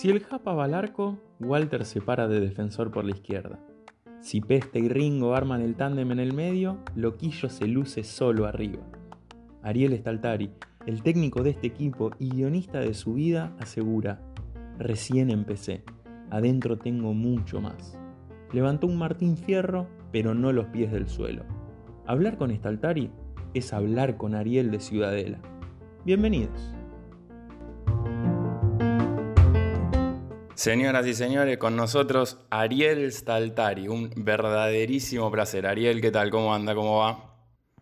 Si el Japa va al arco, Walter se para de defensor por la izquierda. Si Peste y Ringo arman el tándem en el medio, Loquillo se luce solo arriba. Ariel Staltari, el técnico de este equipo y guionista de su vida, asegura, recién empecé, adentro tengo mucho más. Levantó un Martín Fierro, pero no los pies del suelo. Hablar con Staltari es hablar con Ariel de Ciudadela. Bienvenidos. Señoras y señores, con nosotros Ariel Staltari, un verdaderísimo placer. Ariel, ¿qué tal? ¿Cómo anda? ¿Cómo va?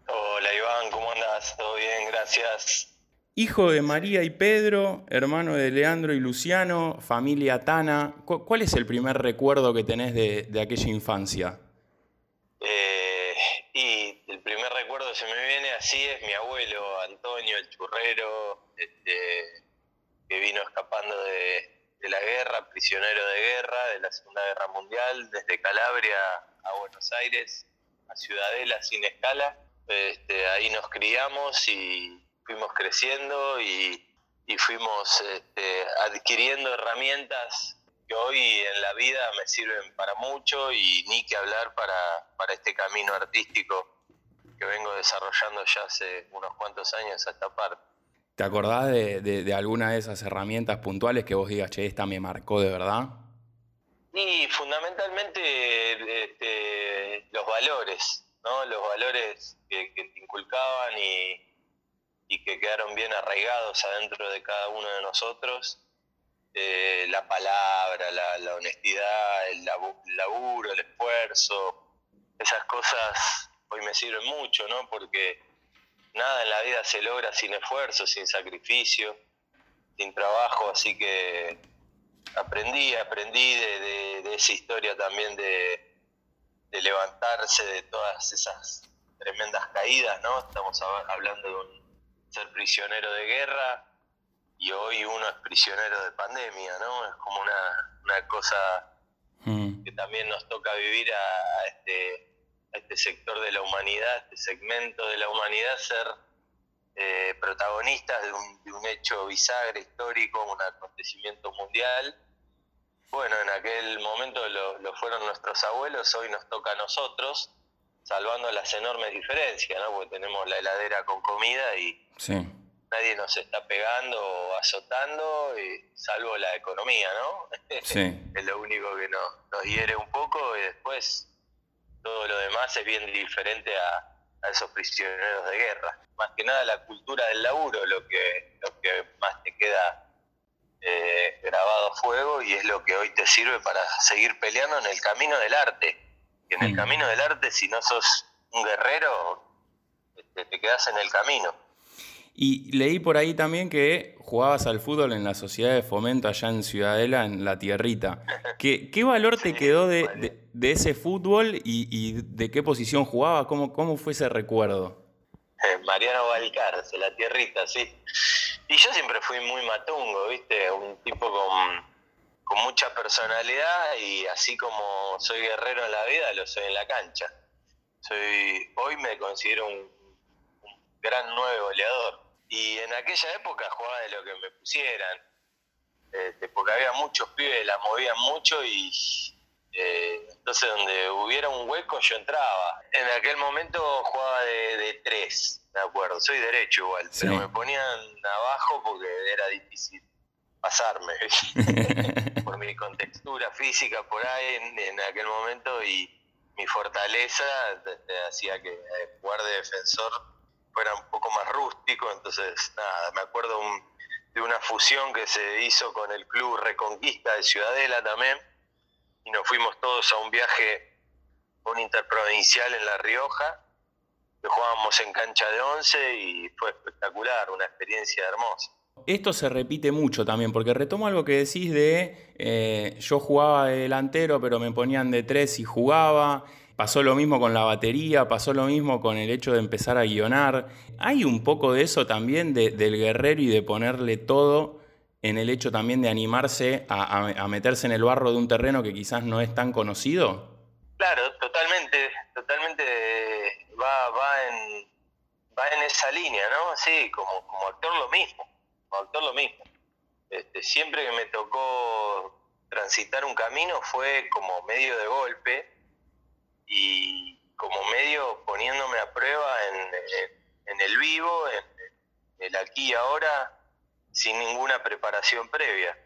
Hola Iván, ¿cómo andas? ¿Todo bien? Gracias. Hijo de María y Pedro, hermano de Leandro y Luciano, familia Tana. ¿Cuál es el primer recuerdo que tenés de, aquella infancia? Eh, y el primer recuerdo que se me viene así es mi abuelo Antonio, el churrero, este, que vino escapando de, la guerra, prisionero de guerra, de la Segunda Guerra Mundial, desde Calabria a Buenos Aires, a Ciudadela sin escala. Este, ahí nos criamos y fuimos creciendo y, fuimos este, adquiriendo herramientas que hoy en la vida me sirven para mucho y ni que hablar para, para este camino artístico que vengo desarrollando ya hace unos cuantos años a esta parte. ¿Te acordás de, alguna de esas herramientas puntuales que vos digas, che, esta me marcó de verdad? Y fundamentalmente este, los valores, ¿no? Los valores que, te inculcaban y, que quedaron bien arraigados adentro de cada uno de nosotros. Eh, la palabra, la, honestidad, el laburo, el esfuerzo, esas cosas hoy me sirven mucho, ¿no? Porque nada en la vida se logra sin esfuerzo, sin sacrificio, sin trabajo, así que aprendí, aprendí de, esa historia también de, levantarse de todas esas tremendas caídas, ¿no? Estamos hablando de un ser prisionero de guerra y hoy uno es prisionero de pandemia, ¿no? Es como una, cosa mm. que también nos toca vivir a este a este sector de la humanidad, este segmento de la humanidad, ser eh, protagonistas de un, hecho bisagra histórico, un acontecimiento mundial. Bueno, en aquel momento lo, fueron nuestros abuelos, hoy nos toca a nosotros, salvando las enormes diferencias, ¿no? Porque tenemos la heladera con comida y nadie nos está pegando o azotando, y, salvo la economía, ¿no? es lo único que nos, nos hiere un poco y después todo lo demás es bien diferente a, esos prisioneros de guerra. Más que nada la cultura del laburo, lo que, lo que más te queda eh, grabado a fuego y es lo que hoy te sirve para seguir peleando en el camino del arte. Y en el camino del arte, si no sos un guerrero, este, te quedas en el camino. Y leí por ahí también que jugabas al fútbol en la sociedad de fomento allá en Ciudadela, en la tierrita. ¿Qué, qué valor te quedó de, ese fútbol y, de qué posición jugaba? ¿Cómo, cómo fue ese recuerdo? Eh, Mariano Valcarce, la tierrita, sí. Y yo siempre fui muy matungo, ¿viste? Un tipo con, con mucha personalidad y así como soy guerrero en la vida, lo soy en la cancha. Soy, hoy me considero un, un gran nuevo goleador y en aquella época jugaba de lo que me pusieran, este, porque había muchos pibes, la movían mucho y eh, entonces donde hubiera un hueco yo entraba. En aquel momento jugaba de, tres, me acuerdo, soy derecho igual, pero me ponían abajo porque era difícil pasarme por mi contextura física por ahí en, aquel momento y mi fortaleza hacía que eh, jugar de defensor era un poco más rústico, entonces nada, me acuerdo de una fusión que se hizo con el Club Reconquista de Ciudadela también, y nos fuimos todos a un viaje, un interprovincial en La Rioja, que jugábamos en cancha de once y fue espectacular, una experiencia hermosa. Esto se repite mucho también, porque retomo algo que decís de eh, yo jugaba de delantero, pero me ponían de tres y jugaba. Pasó lo mismo con la batería, pasó lo mismo con el hecho de empezar a guionar. Hay un poco de eso también del guerrero y de ponerle todo en el hecho también de animarse a, meterse en el barro de un terreno que quizás no es tan conocido. Claro, totalmente, totalmente va, va, va en esa línea, ¿no? Sí, como, como actor lo mismo, como actor lo mismo. Este, siempre que me tocó transitar un camino fue como medio de golpe y como medio poniéndome a prueba en, el vivo, en, el aquí y ahora, sin ninguna preparación previa.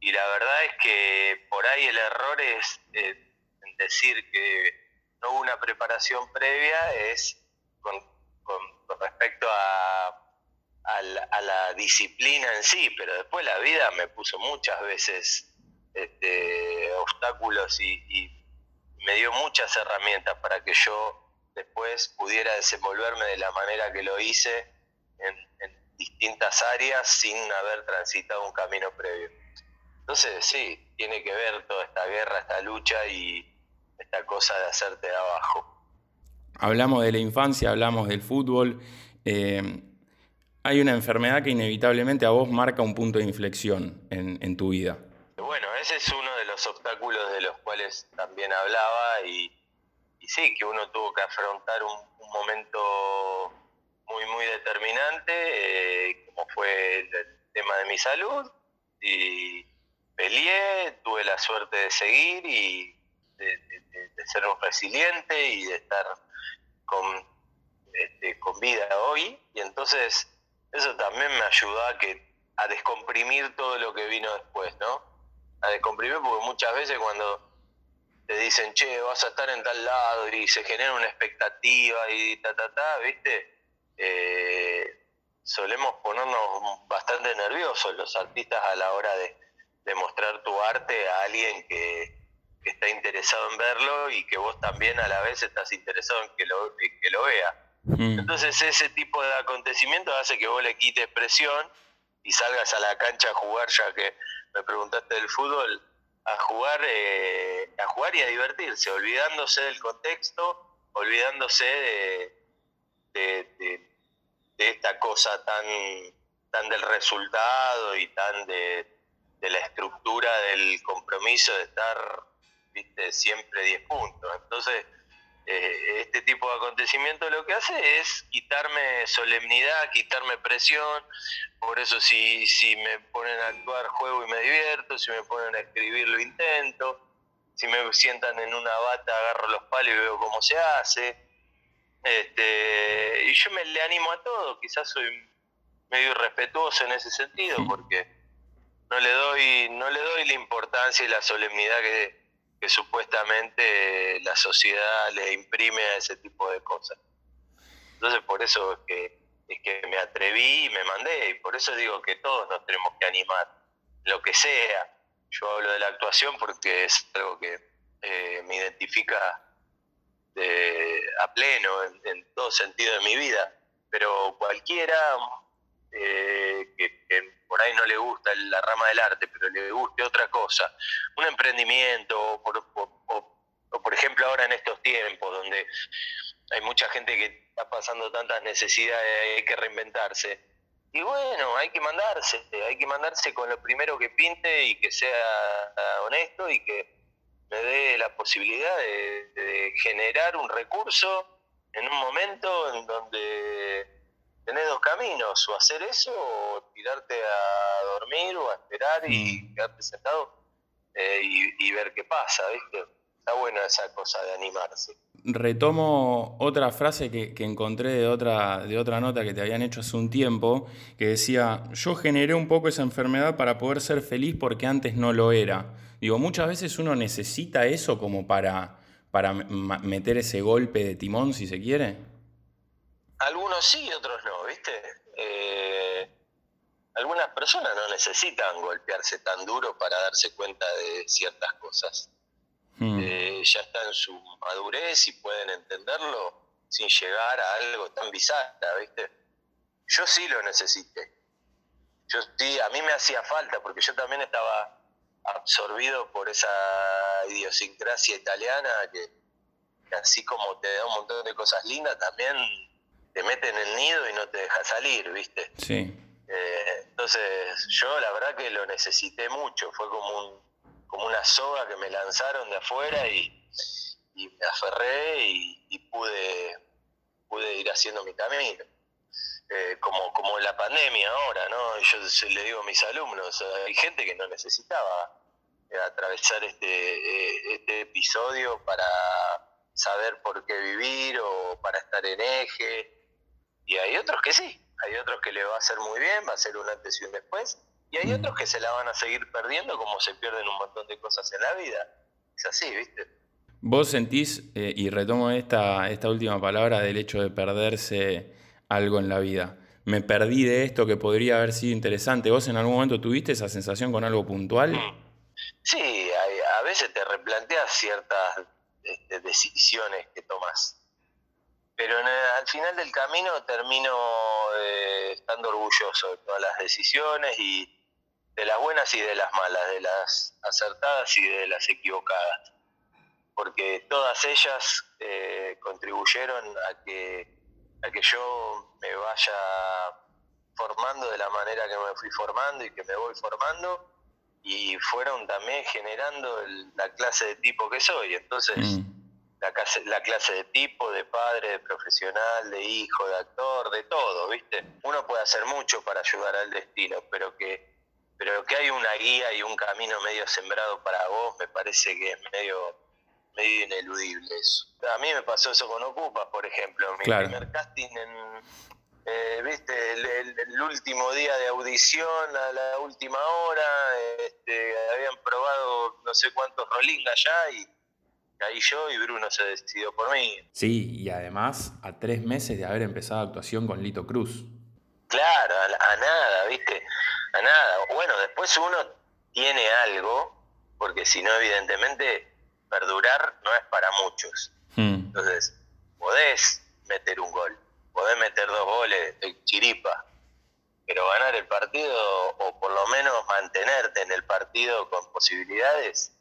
Y la verdad es que por ahí el error es eh, decir que no hubo una preparación previa, es con, respecto a, la, disciplina en sí, pero después la vida me puso muchas veces este, obstáculos y, me dio muchas herramientas para que yo después pudiera desenvolverme de la manera que lo hice en, distintas áreas sin haber transitado un camino previo. Entonces, sí, tiene que ver toda esta guerra, esta lucha y esta cosa de hacerte de abajo. Hablamos de la infancia, hablamos del fútbol. Eh, hay una enfermedad que inevitablemente a vos marca un punto de inflexión en, tu vida. Bueno, ese es uno de los obstáculos de los cuales también hablaba y, sí, que uno tuvo que afrontar un, momento muy, muy determinante, eh, como fue el, tema de mi salud, y peleé, tuve la suerte de seguir y de, ser un resiliente y de estar con, este, con vida hoy. Y entonces eso también me ayudó a, que, a descomprimir todo lo que vino después, ¿no? A descomprimir porque muchas veces cuando te dicen, che, vas a estar en tal lado y se genera una expectativa y ta, ta, ta, ¿viste? Eh, solemos ponernos bastante nerviosos los artistas a la hora de, de mostrar tu arte a alguien que, que está interesado en verlo y que vos también a la vez estás interesado en que lo, que lo vea. Mm. Entonces ese tipo de acontecimientos hace que vos le quites presión y salgas a la cancha a jugar, ya que me preguntaste del fútbol, a jugar, eh, a jugar y a divertirse, olvidándose del contexto, olvidándose de, de, esta cosa tan, tan del resultado y tan de, la estructura del compromiso de estar viste, siempre 10 puntos. Entonces, eh, este tipo de acontecimiento lo que hace es quitarme solemnidad, quitarme presión. Por eso si, si me ponen a actuar, juego y me divierto. Si me ponen a escribir, lo intento. Si me sientan en una bata, agarro los palos y veo cómo se hace. Este, y yo me le animo a todo. Quizás soy medio irrespetuoso en ese sentido porque no le doy no le doy la importancia y la solemnidad que supuestamente la sociedad le imprime a ese tipo de cosas. Entonces por eso es que, es que me atreví y me mandé, y por eso digo que todos nos tenemos que animar, lo que sea. Yo hablo de la actuación porque es algo que eh, me identifica a pleno en, todo sentido de mi vida, pero cualquiera eh, que por ahí no le gusta la rama del arte, pero le guste otra cosa, un emprendimiento, o por, ejemplo ahora en estos tiempos donde hay mucha gente que está pasando tantas necesidades, hay que reinventarse. Y bueno, hay que mandarse, hay que mandarse con lo primero que pinte y que sea honesto y que me dé la posibilidad de generar un recurso en un momento en donde tenés dos caminos, o hacer eso, o tirarte a dormir, o a esperar y mm. quedarte sentado eh, y, ver qué pasa, ¿viste? Está buena esa cosa de animarse. Retomo otra frase que, encontré de otra, de otra nota que te habían hecho hace un tiempo, que decía, yo generé un poco esa enfermedad para poder ser feliz porque antes no lo era. Digo, muchas veces uno necesita eso como para, para meter ese golpe de timón, si se quiere. Algunos sí, otros no, ¿viste? Eh, algunas personas no necesitan golpearse tan duro para darse cuenta de ciertas cosas. Hmm. Eh, ya están en su madurez y pueden entenderlo sin llegar a algo tan bizarro, ¿viste? Yo sí lo necesité. Yo sí, a mí me hacía falta porque yo también estaba absorbido por esa idiosincrasia italiana que así como te da un montón de cosas lindas, también te mete en el nido y no te deja salir, ¿viste? Sí. Eh, entonces, yo la verdad que lo necesité mucho, fue como, un, como una soga que me lanzaron de afuera y, me aferré y, pude, pude ir haciendo mi camino. Eh, como, como la pandemia ahora, ¿no? Yo le digo a mis alumnos, hay gente que no necesitaba eh, atravesar este, este episodio para saber por qué vivir o para estar en eje, y hay otros que sí, hay otros que le va a hacer muy bien, va a ser un antes y un después, y hay otros que se la van a seguir perdiendo como se pierden un montón de cosas en la vida. Es así, ¿viste? Vos sentís, y retomo esta, esta última palabra, del hecho de perderse algo en la vida. Me perdí de esto que podría haber sido interesante. ¿Vos en algún momento tuviste esa sensación con algo puntual? Mm. Sí, a, veces te replanteas ciertas este, decisiones que tomas. Pero al final del camino termino eh, estando orgulloso de todas las decisiones y de las buenas y de las malas, de las acertadas y de las equivocadas. Porque todas ellas eh, contribuyeron a que a que yo me vaya formando de la manera que me fui formando y que me voy formando y fueron también generando la clase de tipo que soy. Entonces, mm. La, clase, la clase de tipo, de padre, de profesional, de hijo, de actor, de todo, ¿viste? Uno puede hacer mucho para ayudar al destino, pero que, pero que hay una guía y un camino medio sembrado para vos, me parece que es medio medio ineludible eso. A mí me pasó eso con Ocupas, por ejemplo. Mi primer casting en, eh, viste, el, último día de audición, a la última hora, este, habían probado no sé cuántos rolling allá y caí yo y Bruno se decidió por mí. Sí, y además a tres meses de haber empezado actuación con Lito Cruz. Claro, a nada, viste, a nada. Bueno, después uno tiene algo, porque si no, evidentemente perdurar no es para muchos. Hmm. Entonces, podés meter un gol, podés meter dos goles de chiripa, pero ganar el partido o por lo menos mantenerte en el partido con posibilidades,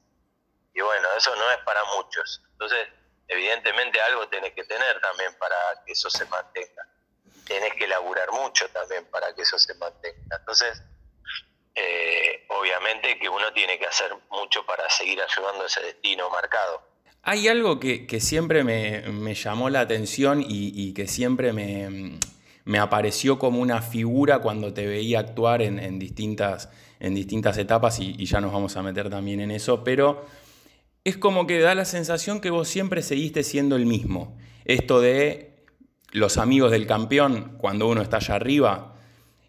y bueno, eso no es para muchos. Entonces, evidentemente algo tenés que tener también para que eso se mantenga. Tenés que laburar mucho también para que eso se mantenga. Entonces, eh, obviamente que uno tiene que hacer mucho para seguir ayudando a ese destino marcado. Hay algo que, siempre me, llamó la atención y, que siempre me, apareció como una figura cuando te veía actuar en, distintas, en distintas etapas y, ya nos vamos a meter también en eso, pero es como que da la sensación que vos siempre seguiste siendo el mismo. Esto de los amigos del campeón, cuando uno está allá arriba,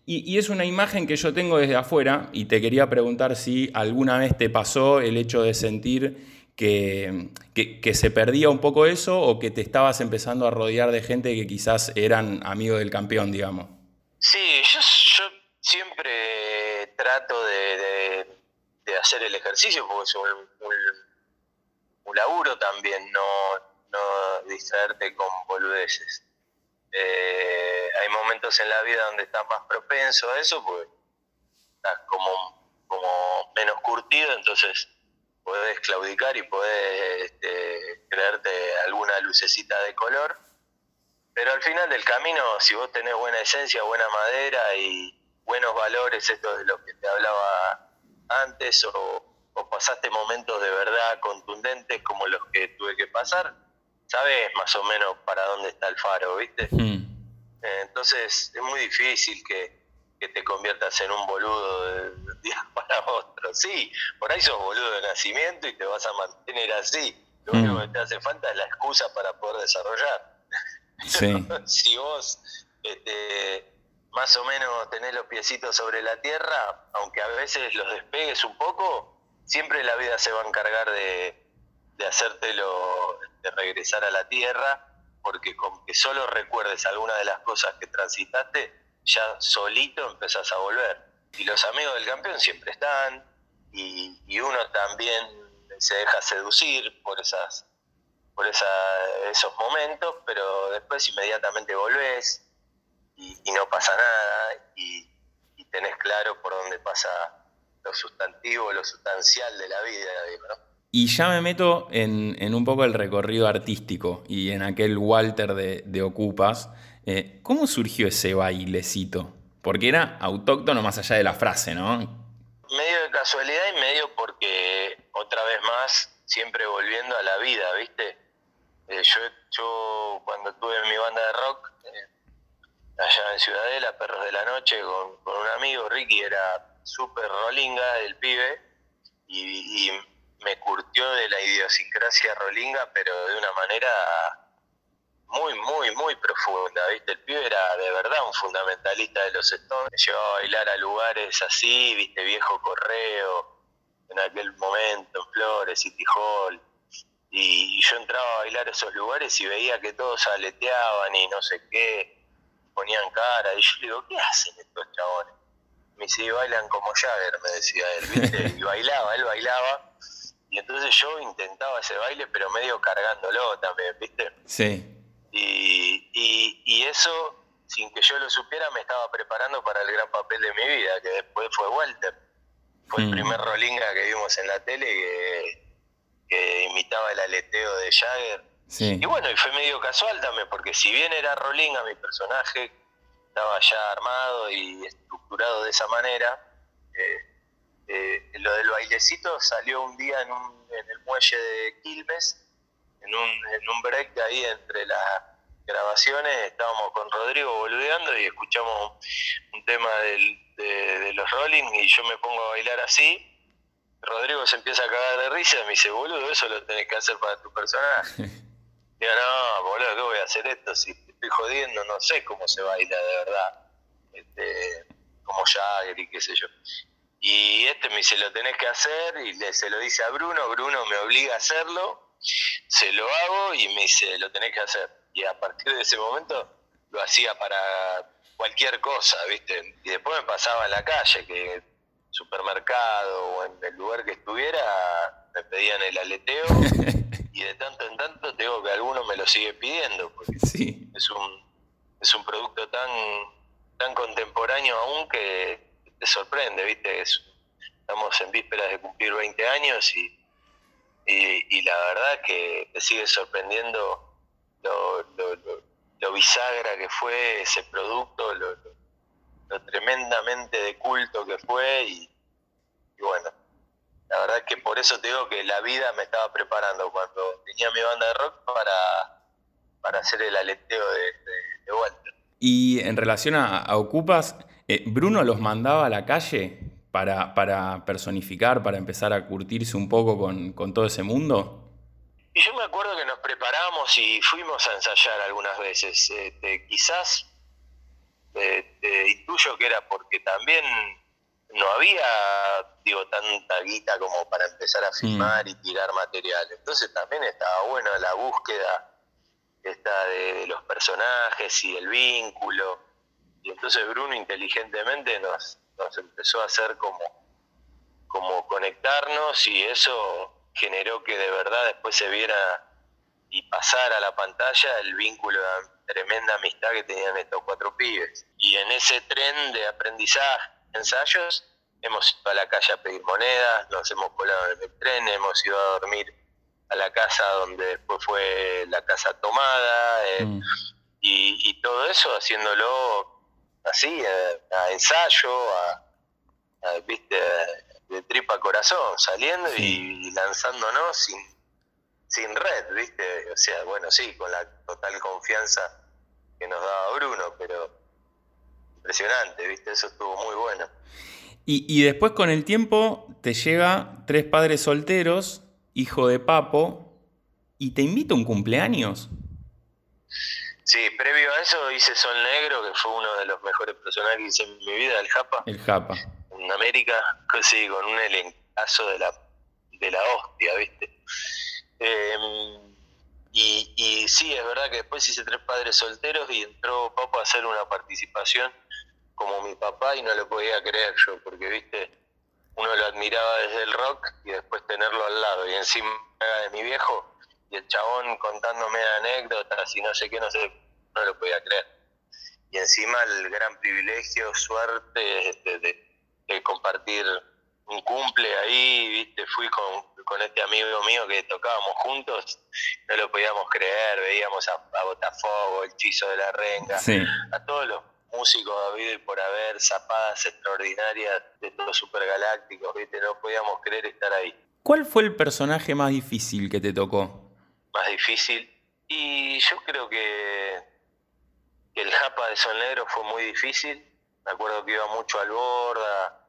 y, es una imagen que yo tengo desde afuera y te quería preguntar si alguna vez te pasó el hecho de sentir que, se perdía un poco eso o que te estabas empezando a rodear de gente que quizás eran amigos del campeón, digamos. Sí, yo, siempre trato de, hacer el ejercicio porque es un, laburo también, no, no distraerte con boludeces. Eh, hay momentos en la vida donde estás más propenso a eso, porque estás como, como menos curtido, entonces podés claudicar y podés este, creerte alguna lucecita de color. Pero al final del camino, si vos tenés buena esencia, buena madera y buenos valores, esto de lo que te hablaba antes, o, pasaste momentos de verdad contundentes como los que tuve que pasar, sabes más o menos para dónde está el faro, ¿viste? Mm. Eh, entonces es muy difícil que, te conviertas en un boludo de un día para otro. Sí, por ahí sos boludo de nacimiento y te vas a mantener así. Lo mm. único que te hace falta es la excusa para poder desarrollar. Sí. si vos este, más o menos tenés los piecitos sobre la tierra, aunque a veces los despegues un poco, siempre la vida se va a encargar de, de hacértelo, de regresar a la tierra porque con que solo recuerdes alguna de las cosas que transitaste, ya solito empezás a volver. Y los amigos del campeón siempre están, y, uno también se deja seducir por esas por esos momentos, pero después inmediatamente volvés y, no pasa nada y, y, tenés claro por dónde pasa lo sustantivo, lo sustancial de la vida, digo, ¿no? Y ya me meto en, un poco el recorrido artístico y en aquel Walter de, Ocupas. Eh, ¿Cómo surgió ese bailecito? Porque era autóctono más allá de la frase, ¿no? Medio de casualidad y medio porque, otra vez más, siempre volviendo a la vida, ¿viste? Eh, yo, yo cuando estuve en mi banda de rock, eh, allá en Ciudadela, Perros de la Noche, con, un amigo, Ricky era súper rolinga, el pibe, y, me curtió de la idiosincrasia rolinga, pero de una manera muy, muy, muy profunda, ¿viste? El pibe era de verdad un fundamentalista de los Stones, me llevaba a bailar a lugares así, ¿viste? Viejo Correo, en aquel momento, en Flores, City Hall, y yo entraba a bailar a esos lugares y veía que todos aleteaban y no sé qué, ponían cara. Y yo le digo, ¿qué hacen estos chabones? Me dice, bailan como Jagger, me decía él, ¿viste? Y bailaba, él bailaba. Y entonces yo intentaba ese baile, pero medio cargándolo también, ¿viste? Sí. Y, y, eso, sin que yo lo supiera, me estaba preparando para el gran papel de mi vida, que después fue Walter. Fue el mm. primer Rolinga que vimos en la tele que que imitaba el aleteo de Jagger. Y bueno, y fue medio casual también, porque si bien era Rolinga mi personaje, estaba ya armado y estructurado de esa manera, eh, eh, lo del bailecito salió un día en, un, en el muelle de Quilmes, en un, en un break ahí entre las grabaciones, estábamos con Rodrigo boludeando y escuchamos un, tema de, los Rolling y yo me pongo a bailar así Rodrigo se empieza a cagar de risa y me dice, boludo, eso lo tenés que hacer para tu personaje. Digo, no, boludo, ¿qué voy a hacer esto? Si estoy jodiendo, no sé cómo se baila de verdad. Este, como Jagger y qué sé yo. Y este me dice, lo tenés que hacer, y le, se lo dice a Bruno, Bruno me obliga a hacerlo, se lo hago y me dice, lo tenés que hacer. Y a partir de ese momento lo hacía para cualquier cosa, ¿viste? Y después me pasaba en la calle, que supermercado o en el lugar que estuviera, me pedían el aleteo y de tanto en tanto tengo que alguno me lo sigue pidiendo, porque sí. es un es un producto tan tan contemporáneo aún que te sorprende, ¿viste? estamos en vísperas de cumplir 20 años y, y, la verdad que te sigue sorprendiendo lo, lo, lo, bisagra que fue ese producto, lo, tremendamente de culto que fue y, bueno, la verdad es que por eso te digo que la vida me estaba preparando cuando tenía mi banda de rock para, para hacer el aleteo de, de, Walter. Y en relación a, Ocupas, eh, ¿Bruno los mandaba a la calle para, para personificar, para empezar a curtirse un poco con, todo ese mundo? Y yo me acuerdo que nos preparamos y fuimos a ensayar algunas veces. Este, quizás eh, intuyo que era porque también no había, digo, tanta guita como para empezar a filmar y tirar material. Entonces también estaba bueno la búsqueda esta de, los personajes y el vínculo. Y entonces Bruno inteligentemente nos, nos empezó a hacer como, como conectarnos y eso generó que de verdad después se viera y pasara a la pantalla el vínculo tremenda amistad que tenían estos cuatro pibes. Y en ese tren de aprendizaje, ensayos, hemos ido a la calle a pedir monedas, nos hemos colado en el tren, hemos ido a dormir a la casa donde después fue la casa tomada, eh, mm. y, todo eso haciéndolo así, a, ensayo, a, viste, de tripa corazón, saliendo y lanzándonos sin sin red, ¿viste? O sea, bueno, sí, con la total confianza que nos daba Bruno, pero impresionante, ¿viste? Eso estuvo muy bueno. Y, después con el tiempo te llega Tres Padres Solteros, hijo de Papo, y te invita a un cumpleaños. Sí, previo a eso hice Sol Negro, que fue uno de los mejores personajes en mi vida, el Japa. El Japa. En América, sí, con un elencazo de la, de la hostia, ¿viste? Eh, y, sí, es verdad que después hice tres padres solteros y entró Papo a hacer una participación como mi papá y no lo podía creer yo, porque viste, uno lo admiraba desde el rock y después tenerlo al lado y encima de mi viejo y el chabón contándome anécdotas y no sé qué, no sé, no lo podía creer. Y encima el gran privilegio, suerte este, de compartir un cumple ahí, viste, fui con, con este amigo mío que tocábamos juntos, no lo podíamos creer, veíamos a, a Botafogo, el Chizo de la Renga, a todos los músicos y por haber, zapadas extraordinarias de todos supergalácticos, viste, no podíamos creer estar ahí. ¿Cuál fue el personaje más difícil que te tocó? Más difícil, Y yo creo que, que el Japa de Sol Negro fue muy difícil. Me acuerdo que iba mucho al borda,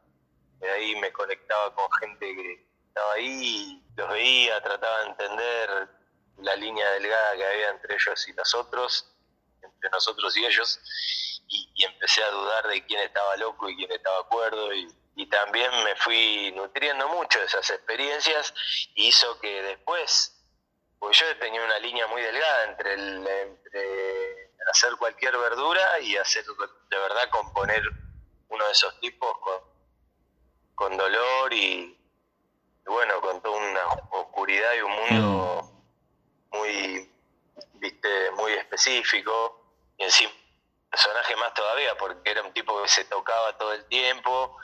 de ahí me conectaba con gente que estaba ahí, los veía, trataba de entender la línea delgada que había entre ellos y nosotros, entre nosotros y ellos, y, empecé a dudar de quién estaba loco y quién estaba acuerdo, y, y también me fui nutriendo mucho de esas experiencias, y hizo que después porque yo tenía una línea muy delgada entre, el, entre hacer cualquier verdura y hacer de verdad componer uno de esos tipos con, con dolor y, bueno, con toda una oscuridad y un mundo mm. muy, viste, muy específico. Y encima, personaje más todavía, porque era un tipo que se tocaba todo el tiempo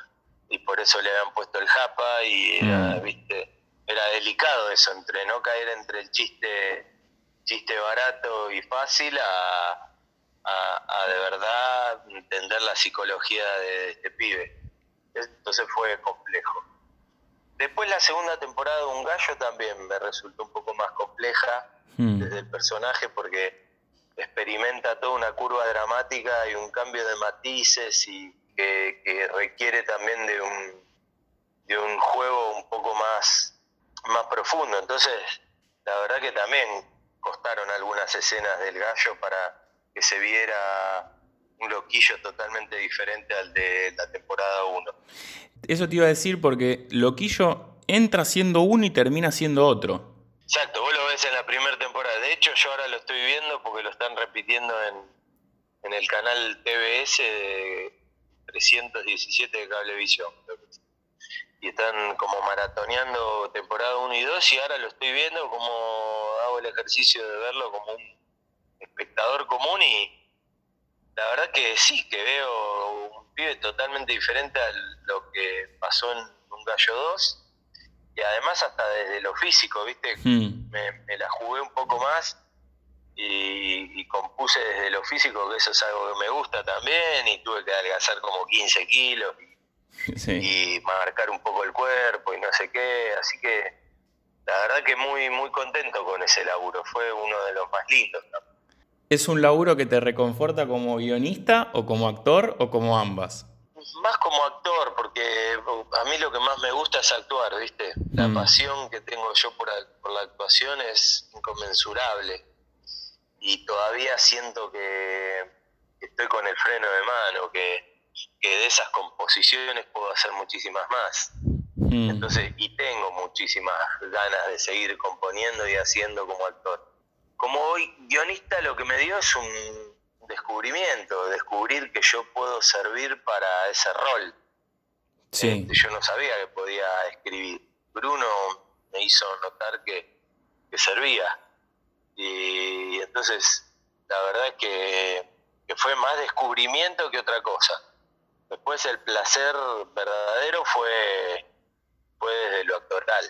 y por eso le habían puesto el japa y era, mm. viste, era delicado eso, entre no caer entre el chiste, chiste barato y fácil a, de verdad entender la psicología de este pibe. Entonces fue complejo. Después la segunda temporada de Un Gallo también me resultó un poco más compleja hmm. desde el personaje porque experimenta toda una curva dramática y un cambio de matices y que, que requiere también de un, de un juego un poco más más profundo. Entonces, la verdad que también costaron algunas escenas del gallo para que se viera un loquillo totalmente diferente al de la temporada 1. Eso te iba a decir porque loquillo entra siendo uno y termina siendo otro. Exacto, vos lo ves en la primera temporada. De hecho, yo ahora lo estoy viendo porque lo están repitiendo en, en el canal TBS de 317 de Cablevisión y están como maratoneando temporada 1 y 2 y ahora lo estoy viendo como hago el ejercicio de verlo como un espectador común y la verdad que sí, que veo un pibe totalmente diferente a lo que pasó en Un Gallo 2 y además hasta desde lo físico, ¿viste? Hmm. Me, la jugué un poco más y, y, compuse desde lo físico, que eso es algo que me gusta también y tuve que adelgazar como 15 kilos y marcar un poco el cuerpo y no sé qué, así que la verdad que muy, muy contento con ese laburo, fue uno de los más lindos. ¿Es un laburo que te reconforta como guionista o como actor o como ambas? Más como actor, porque a mí lo que más me gusta es actuar, ¿viste? La mm. pasión que tengo yo por, por la actuación es inconmensurable y todavía siento que estoy con el freno de mano, que que de esas composiciones puedo hacer muchísimas más. Mm. Entonces, y tengo muchísimas ganas de seguir componiendo y haciendo como actor. Como hoy guionista lo que me dio es un descubrimiento, descubrir que yo puedo servir para ese rol. Sí. Este, yo no sabía que podía escribir. Bruno me hizo notar que, que servía. Y, entonces, la verdad es que, que fue más descubrimiento que otra cosa. Después el placer verdadero fue, fue desde lo actoral,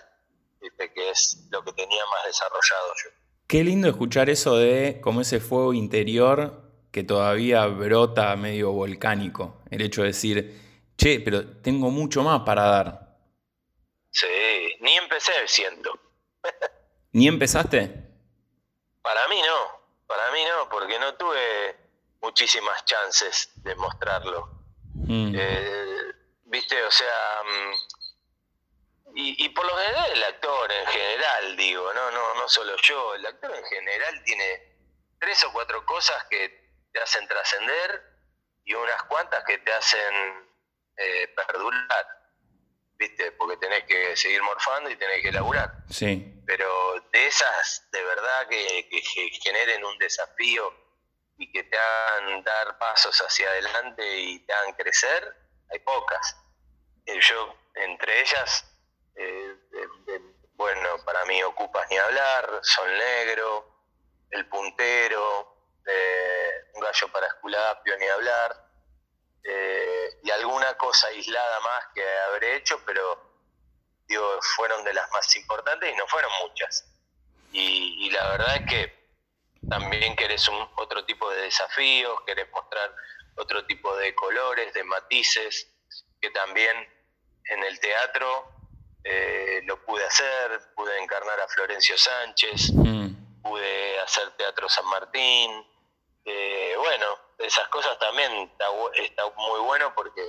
que es lo que tenía más desarrollado yo. Qué lindo escuchar eso de como ese fuego interior que todavía brota medio volcánico. El hecho de decir, che, pero tengo mucho más para dar. Sí, ni empecé, siento. ¿Ni empezaste? Para mí no, para mí no, porque no tuve muchísimas chances de mostrarlo. Mm. Eh, ¿Viste? O sea, mm, y, por lo general el actor en general, digo, no, no, no solo yo, el actor en general tiene tres o cuatro cosas que te hacen trascender y unas cuantas que te hacen eh, perdurar, ¿viste? Porque tenés que seguir morfando y tenés que laburar. Sí. Pero de esas, de verdad, que, que generen un desafío y que te hagan dar pasos hacia adelante y te hagan crecer, hay pocas. Eh, yo, entre ellas, eh, bueno, para mí ocupas ni hablar, Sol Negro, El Puntero, Un Gallo para Esculapio, ni hablar, eh, y alguna cosa aislada más que habré hecho, pero digo, fueron de las más importantes y no fueron muchas. y la verdad es que también querés un, otro tipo de desafíos, querés mostrar otro tipo de colores, de matices, que también en el teatro eh, lo pude hacer, pude encarnar a Florencio Sánchez, mm. pude hacer Teatro San Martín. Eh, bueno, esas cosas también está, muy bueno porque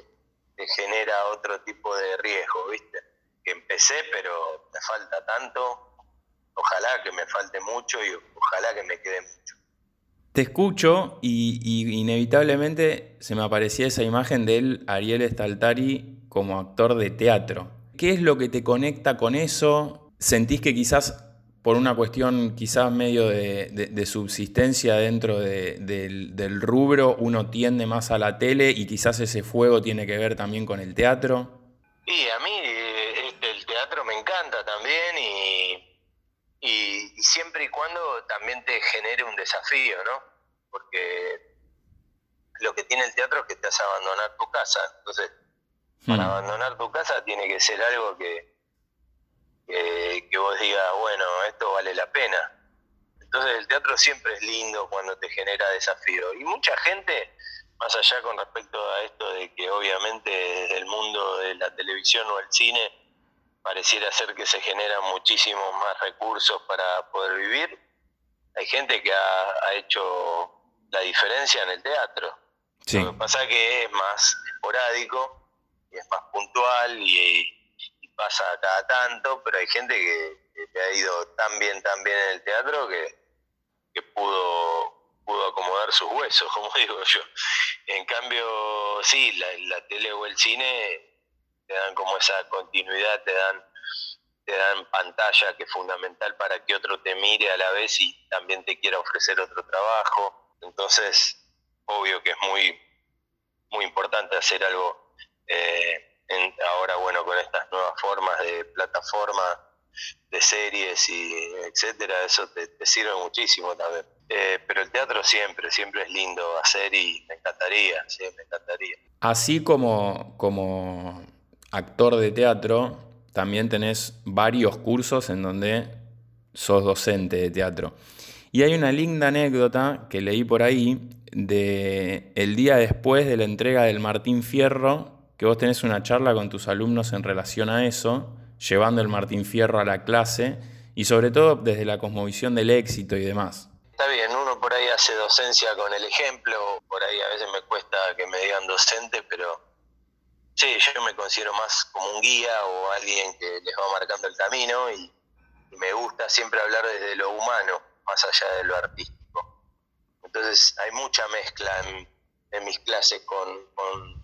te genera otro tipo de riesgo, ¿viste? Que empecé, pero me falta tanto. Ojalá que me falte mucho y ojalá que me quede mucho. Te escucho y, inevitablemente se me aparecía esa imagen de él, Ariel Staltari, como actor de teatro. ¿Qué es lo que te conecta con eso? ¿Sentís que quizás por una cuestión quizás medio de, subsistencia dentro del, rubro, uno tiende más a la tele y quizás ese fuego tiene que ver también con el teatro? Sí, a mí este, el teatro me encanta también y, y, siempre y cuando también te genere un desafío, ¿no? Porque lo que tiene el teatro es que te hace abandonar tu casa. Entonces, para hmm. abandonar tu casa tiene que ser algo que, que, vos digas, bueno, esto vale la pena. Entonces el teatro siempre es lindo cuando te genera desafío. Y mucha gente, más allá con respecto a esto de que obviamente desde el mundo de la televisión o el cine pareciera ser que se generan muchísimos más recursos para poder vivir, hay gente que ha, hecho la diferencia en el teatro. Lo que pasa es que es más esporádico y es más puntual y, pasa cada tanto, pero hay gente que, te ha ido tan bien, tan bien en el teatro que, pudo, pudo acomodar sus huesos, como digo yo. En cambio, sí, la, tele o el cine te dan como esa continuidad, te dan te dan pantalla que es fundamental para que otro te mire a la vez y también te quiera ofrecer otro trabajo. Entonces, obvio que es muy, muy importante hacer algo eh, ahora, bueno, con estas nuevas formas de plataforma, de series y etcétera, eso te, sirve muchísimo también. Eh, pero el teatro siempre, siempre es lindo hacer y me encantaría, sí, me encantaría. Así como, como actor de teatro, también tenés varios cursos en donde sos docente de teatro. Y hay una linda anécdota que leí por ahí de el día después de la entrega del Martín Fierro que vos tenés una charla con tus alumnos en relación a eso, llevando el Martín Fierro a la clase y sobre todo desde la cosmovisión del éxito y demás. Está bien, uno por ahí hace docencia con el ejemplo, por ahí a veces me cuesta que me digan docente, pero sí, yo me considero más como un guía o alguien que les va marcando el camino y, me gusta siempre hablar desde lo humano, más allá de lo artístico. Entonces hay mucha mezcla en, mis clases con con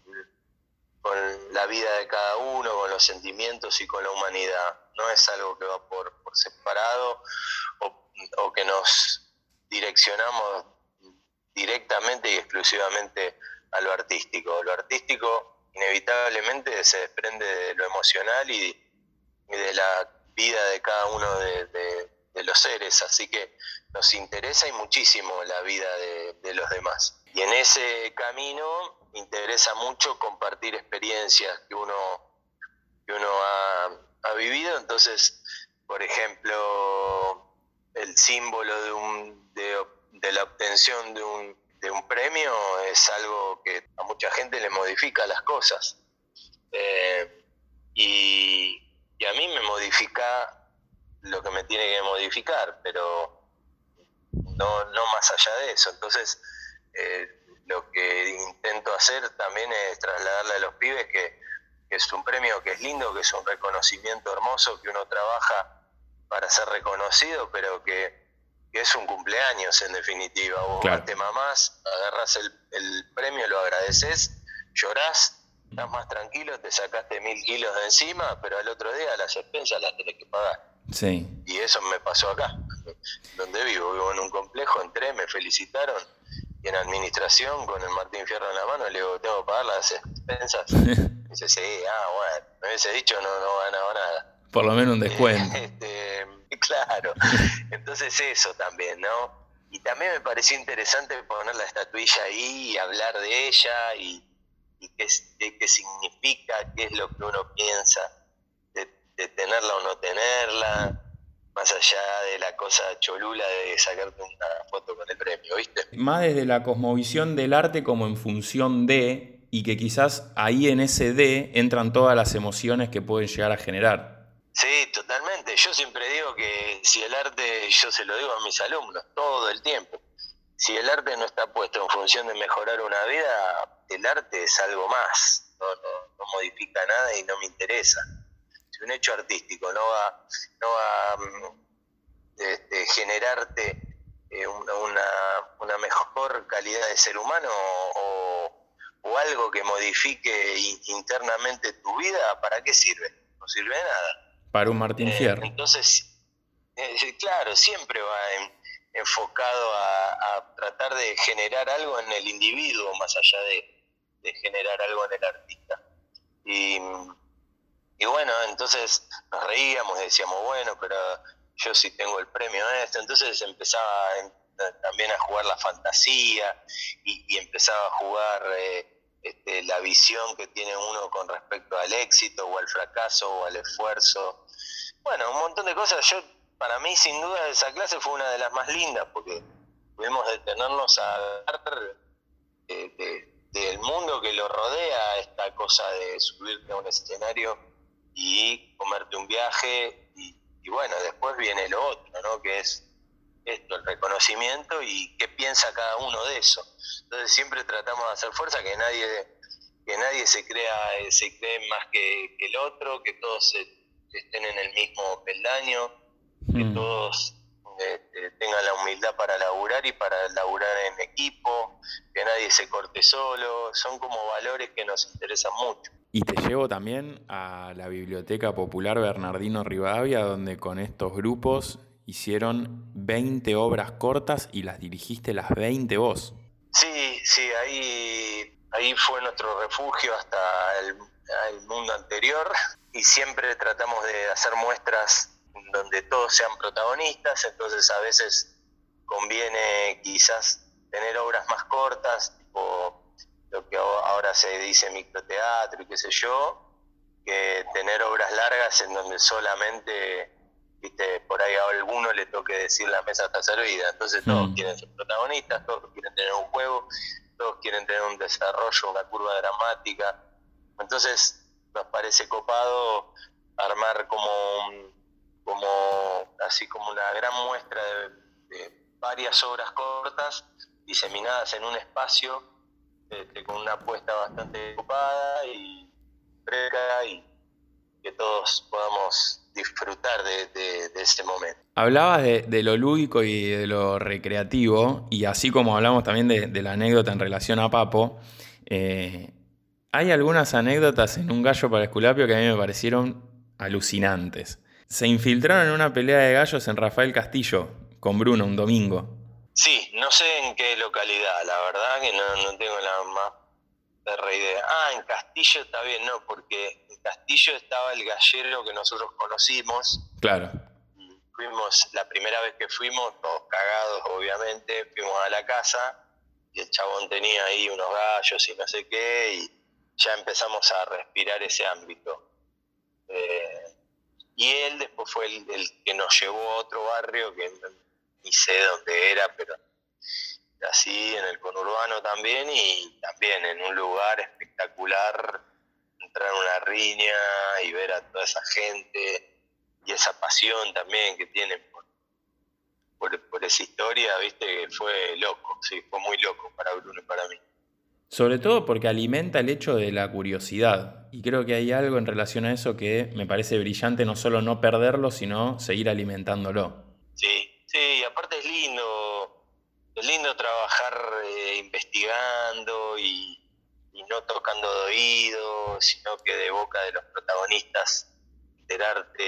la vida de cada uno, con los sentimientos y con la humanidad. No es algo que va por, separado o, que nos direccionamos directamente y exclusivamente a lo artístico. Lo artístico inevitablemente se desprende de lo emocional y, de la vida de cada uno de, los seres, así que nos interesa y muchísimo la vida de los demás. Y en ese camino interesa mucho compartir experiencias que uno, que uno ha, vivido. Entonces, por ejemplo, el símbolo de, un, de, la obtención de un, de un premio es algo que a mucha gente le modifica las cosas. Eh, y, a mí me modifica lo que me tiene que modificar, pero no, no más allá de eso. Entonces, eh, lo que intento hacer también es trasladarle a los pibes que, es un premio que es lindo, que es un reconocimiento hermoso, que uno trabaja para ser reconocido, pero que, es un cumpleaños en definitiva. Vos te mamás, agarras el, premio, lo agradeces, llorás, estás más tranquilo, te sacaste mil kilos de encima, pero al otro día las expensas las tenés que pagar. Sí. Y eso me pasó acá, donde vivo. Vivo en un complejo, entré, me felicitaron en administración con el Martín Fierro en la mano le digo, tengo que pagar las expensas. dice, sí, ah, bueno, me hubiese dicho no, no ganaba nada. Por lo menos un descuento. Este, claro, entonces eso también, ¿no? Y también me pareció interesante poner la estatuilla ahí y hablar de ella y, qué, qué, significa, qué es lo que uno piensa de, de tenerla o no tenerla más allá de la cosa cholula de sacarte una foto con el premio, ¿viste? Más desde la cosmovisión del arte como en función de, y que quizás ahí en ese de entran todas las emociones que pueden llegar a generar. Sí, totalmente. Yo siempre digo que si el arte, yo se lo digo a mis alumnos todo el tiempo, si el arte no está puesto en función de mejorar una vida, el arte es algo más, no, no, modifica nada y no me interesa. Un hecho artístico no va, no va a mm, este, generarte eh, una, mejor calidad de ser humano o, algo que modifique internamente tu vida, ¿para qué sirve? No sirve de nada. Para un Martín eh, Fierro. entonces, eh, claro, siempre va enfocado a, tratar de generar algo en el individuo más allá de, de generar algo en el artista. Y, y bueno, entonces nos reíamos y decíamos, bueno, pero yo sí tengo el premio a esto. Entonces empezaba también a jugar la fantasía y, empezaba a jugar eh, este, la visión que tiene uno con respecto al éxito o al fracaso o al esfuerzo. Bueno, un montón de cosas. Yo, para mí, sin duda, esa clase fue una de las más lindas porque pudimos detenernos a hablar del mundo que lo rodea, esta cosa de subirte a un escenario y comerte un viaje y y bueno, después viene lo otro, ¿no? Que es esto, el reconocimiento y qué piensa cada uno de eso. Entonces siempre tratamos de hacer fuerza, que nadie, que nadie se crea, se cree más que, el otro, que todos estén en el mismo peldaño, que mm. todos este, tengan la humildad para laburar y para laburar en equipo, que nadie se corte solo, son como valores que nos interesan mucho. Y te llevo también a la Biblioteca Popular Bernardino Rivadavia, donde con estos grupos hicieron 20 obras cortas y las dirigiste las 20 vos. Sí, sí, ahí, ahí fue nuestro refugio hasta el, el mundo anterior y siempre tratamos de hacer muestras donde todos sean protagonistas, entonces a veces conviene quizás tener obras más cortas, tipo lo que ahora se dice microteatro y qué sé yo, que tener obras largas en donde solamente, viste, por ahí a alguno le toque decir la mesa está servida. Entonces todos mm. quieren ser protagonistas, todos quieren tener un juego, todos quieren tener un desarrollo, una curva dramática. Entonces nos parece copado armar como como así como una gran muestra de, de varias obras cortas diseminadas en un espacio este, con una apuesta bastante ocupada y fresca y que todos podamos disfrutar de, ese momento. Hablabas de, lo lúdico y de lo recreativo, y así como hablamos también de, la anécdota en relación a Papo, eh, hay algunas anécdotas en Un gallo para Esculapio que a mí me parecieron alucinantes. Se infiltraron en una pelea de gallos en Rafael Castillo con Bruno un domingo. Sí, no sé en qué localidad, la verdad que no, tengo la más perra idea. Ah, en Castillo está bien, no, porque en Castillo estaba el gallero que nosotros conocimos. Claro. Fuimos, la primera vez que fuimos, todos cagados obviamente, fuimos a la casa y el chabón tenía ahí unos gallos y no sé qué, y ya empezamos a respirar ese ámbito. Eh, y él después fue el, el, que nos llevó a otro barrio que ni sé dónde era, pero así en el conurbano también y también en un lugar espectacular, entrar en una riña y ver a toda esa gente y esa pasión también que tienen por, por, esa historia, viste, que fue loco, sí, fue muy loco para Bruno y para mí. Sobre todo porque alimenta el hecho de la curiosidad. Y creo que hay algo en relación a eso que me parece brillante, no solo no perderlo, sino seguir alimentándolo. Aparte es lindo, es lindo trabajar eh, investigando y, no tocando de oído, sino que de boca de los protagonistas enterarte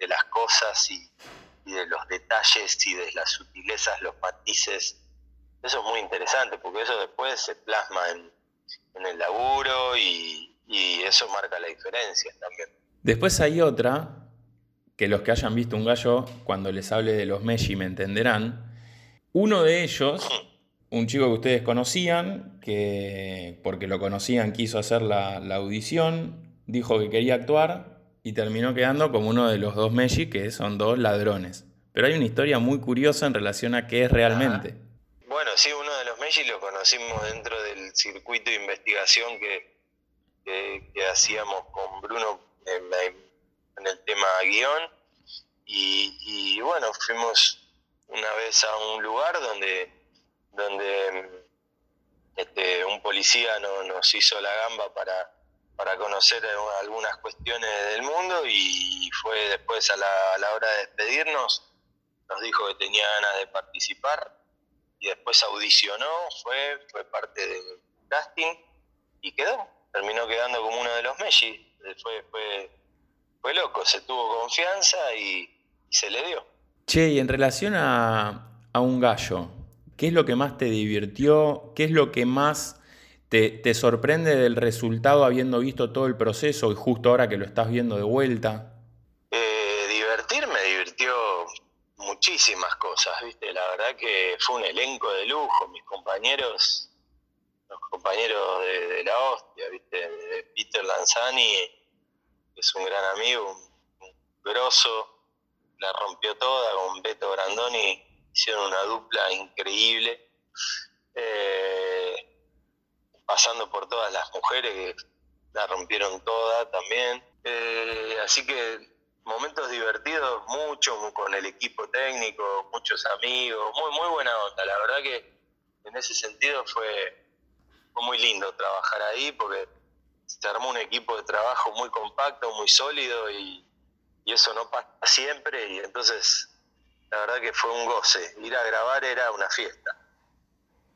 de, las cosas y, de los detalles y de las sutilezas, los matices. Eso es muy interesante porque eso después se plasma en, el laburo y, y eso marca la diferencia también. Después hay otra que los que hayan visto un gallo, cuando les hable de los Meshi me entenderán. Uno de ellos, un chico que ustedes conocían, que porque lo conocían quiso hacer la, audición, dijo que quería actuar y terminó quedando como uno de los dos Meshi, que son dos ladrones. Pero hay una historia muy curiosa en relación a qué es realmente. Bueno, sí, uno de los Meshi lo conocimos dentro del circuito de investigación que, hacíamos con Bruno. en el tema guion. Y, bueno, fuimos una vez a un lugar donde, donde este, un policía no, nos hizo la gamba para, para conocer algunas cuestiones del mundo y fue después a la, a la hora de despedirnos, nos dijo que tenía ganas de participar y después audicionó, fue, fue parte del casting y quedó. Terminó quedando como uno de los Messi. Fue, fue, fue loco, se tuvo confianza y, se le dio. Che, y en relación a, un gallo, ¿qué es lo que más te divirtió? ¿Qué es lo que más te, te, sorprende del resultado habiendo visto todo el proceso y justo ahora que lo estás viendo de vuelta? Eh, divertir me divirtió muchísimas cosas, ¿viste? La verdad que fue un elenco de lujo, mis compañeros los compañeros de, la hostia, ¿viste? De Peter Lanzani, es un gran amigo, un, grosso, la rompió toda con Beto Brandoni, hicieron una dupla increíble, eh, pasando por todas las mujeres que la rompieron toda también. Eh, así que momentos divertidos, mucho con el equipo técnico, muchos amigos, muy, muy buena onda. La verdad que en ese sentido fue muy lindo trabajar ahí porque se armó un equipo de trabajo muy compacto, muy sólido y, eso no pasa siempre y entonces la verdad que fue un goce. Ir a grabar era una fiesta.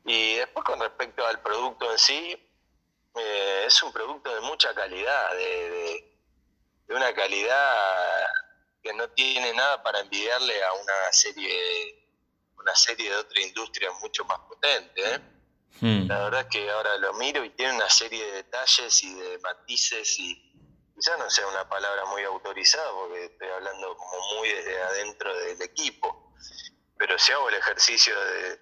Y después con respecto al producto en sí, eh, es un producto de mucha calidad, de, de, una calidad que no tiene nada para envidiarle a una serie, una serie de otra industria mucho más potente. ¿eh? Hmm. La verdad es que ahora lo miro y tiene una serie de detalles y de matices y quizás no sea una palabra muy autorizada porque estoy hablando como muy desde adentro del equipo, pero si hago el ejercicio de,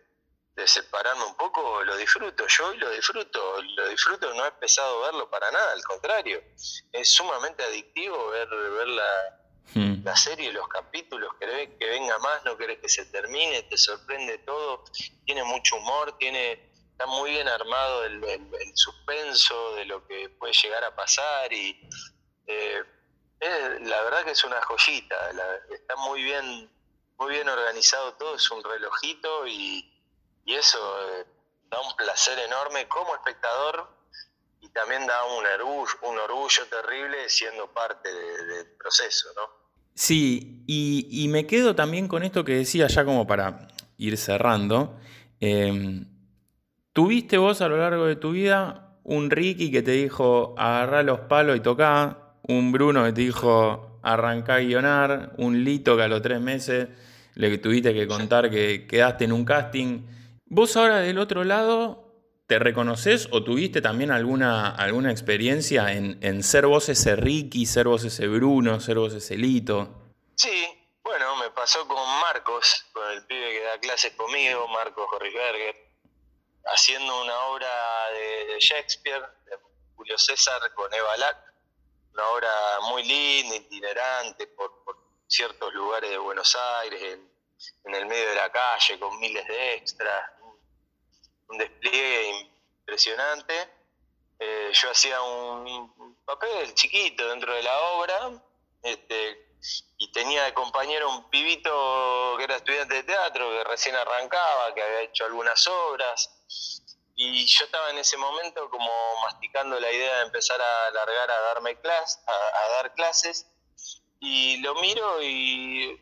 separarme un poco, lo disfruto, yo hoy lo disfruto, lo disfruto, no es pesado verlo para nada, al contrario, es sumamente adictivo ver, ver la, hmm. la serie, los capítulos, querés que venga más, no querés que se termine, te sorprende todo, tiene mucho humor, tiene está muy bien armado el, suspenso de lo que puede llegar a pasar y eh, la verdad que es una joyita, está muy bien, muy bien organizado todo, es un relojito y, eso eh, da un placer enorme como espectador y también da un orgullo, un orgullo terrible siendo parte del proceso, ¿no? Sí, y, y, me quedo también con esto que decía ya como para ir cerrando. Eh, ¿Tuviste vos a lo largo de tu vida un Ricky que te dijo agarrá los palos y tocá? Un Bruno que te dijo arrancá a guionar? Un Lito que a los tres meses le tuviste que contar que quedaste en un casting. ¿Vos ahora del otro lado te reconoces o tuviste también alguna, alguna experiencia en, en ser vos ese Ricky, ser vos ese Bruno, ser vos ese Lito? Sí, bueno, me pasó con Marcos, con el pibe que da clases conmigo, Marcos Horrisberger haciendo una obra de, Shakespeare, de Julio César con Eva Lack, una obra muy linda, itinerante por, ciertos lugares de Buenos Aires, en, el medio de la calle, con miles de extras, un, despliegue impresionante. Eh, yo hacía un papel chiquito dentro de la obra, este, y tenía de compañero un pibito que era estudiante de teatro, que recién arrancaba, que había hecho algunas obras, y yo estaba en ese momento como masticando la idea de empezar a largar a darme clases, a, dar clases, y lo miro y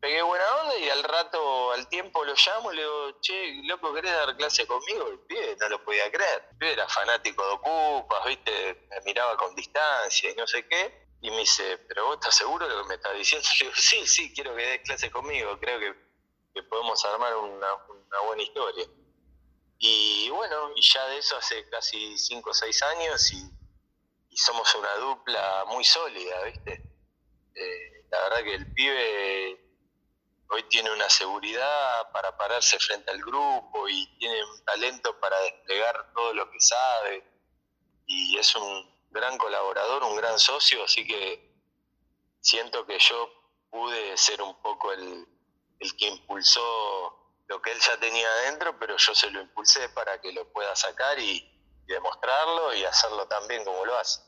pegué buena onda y al rato, al tiempo lo llamo y le digo, che, loco, ¿querés dar clase conmigo? El pibe no lo podía creer. El pibe era fanático de Ocupas, viste, me miraba con distancia y no sé qué. Y me dice, ¿pero vos estás seguro de lo que me estás diciendo? Le digo, sí, sí, quiero que des clase conmigo, creo que, podemos armar una buena historia. Y bueno, y ya de eso hace casi 5 o 6 años y, somos una dupla muy sólida, ¿viste? Eh, la verdad que el pibe hoy tiene una seguridad para pararse frente al grupo y tiene un talento para desplegar todo lo que sabe y es un gran colaborador, un gran socio, así que siento que yo pude ser un poco el, el que impulsó lo que él ya tenía adentro, pero yo se lo impulsé para que lo pueda sacar y, demostrarlo y hacerlo tan bien como lo hace.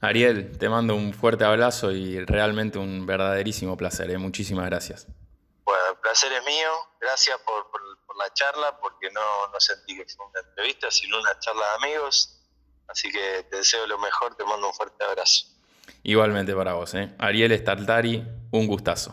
Ariel, te mando un fuerte abrazo y realmente un verdaderísimo placer. ¿eh? Muchísimas gracias. Bueno, el placer es mío. Gracias por, la charla, porque no, no sentí que fue una entrevista, sino una charla de amigos. Así que te deseo lo mejor, te mando un fuerte abrazo. Igualmente para vos, ¿eh? Ariel Startari, un gustazo.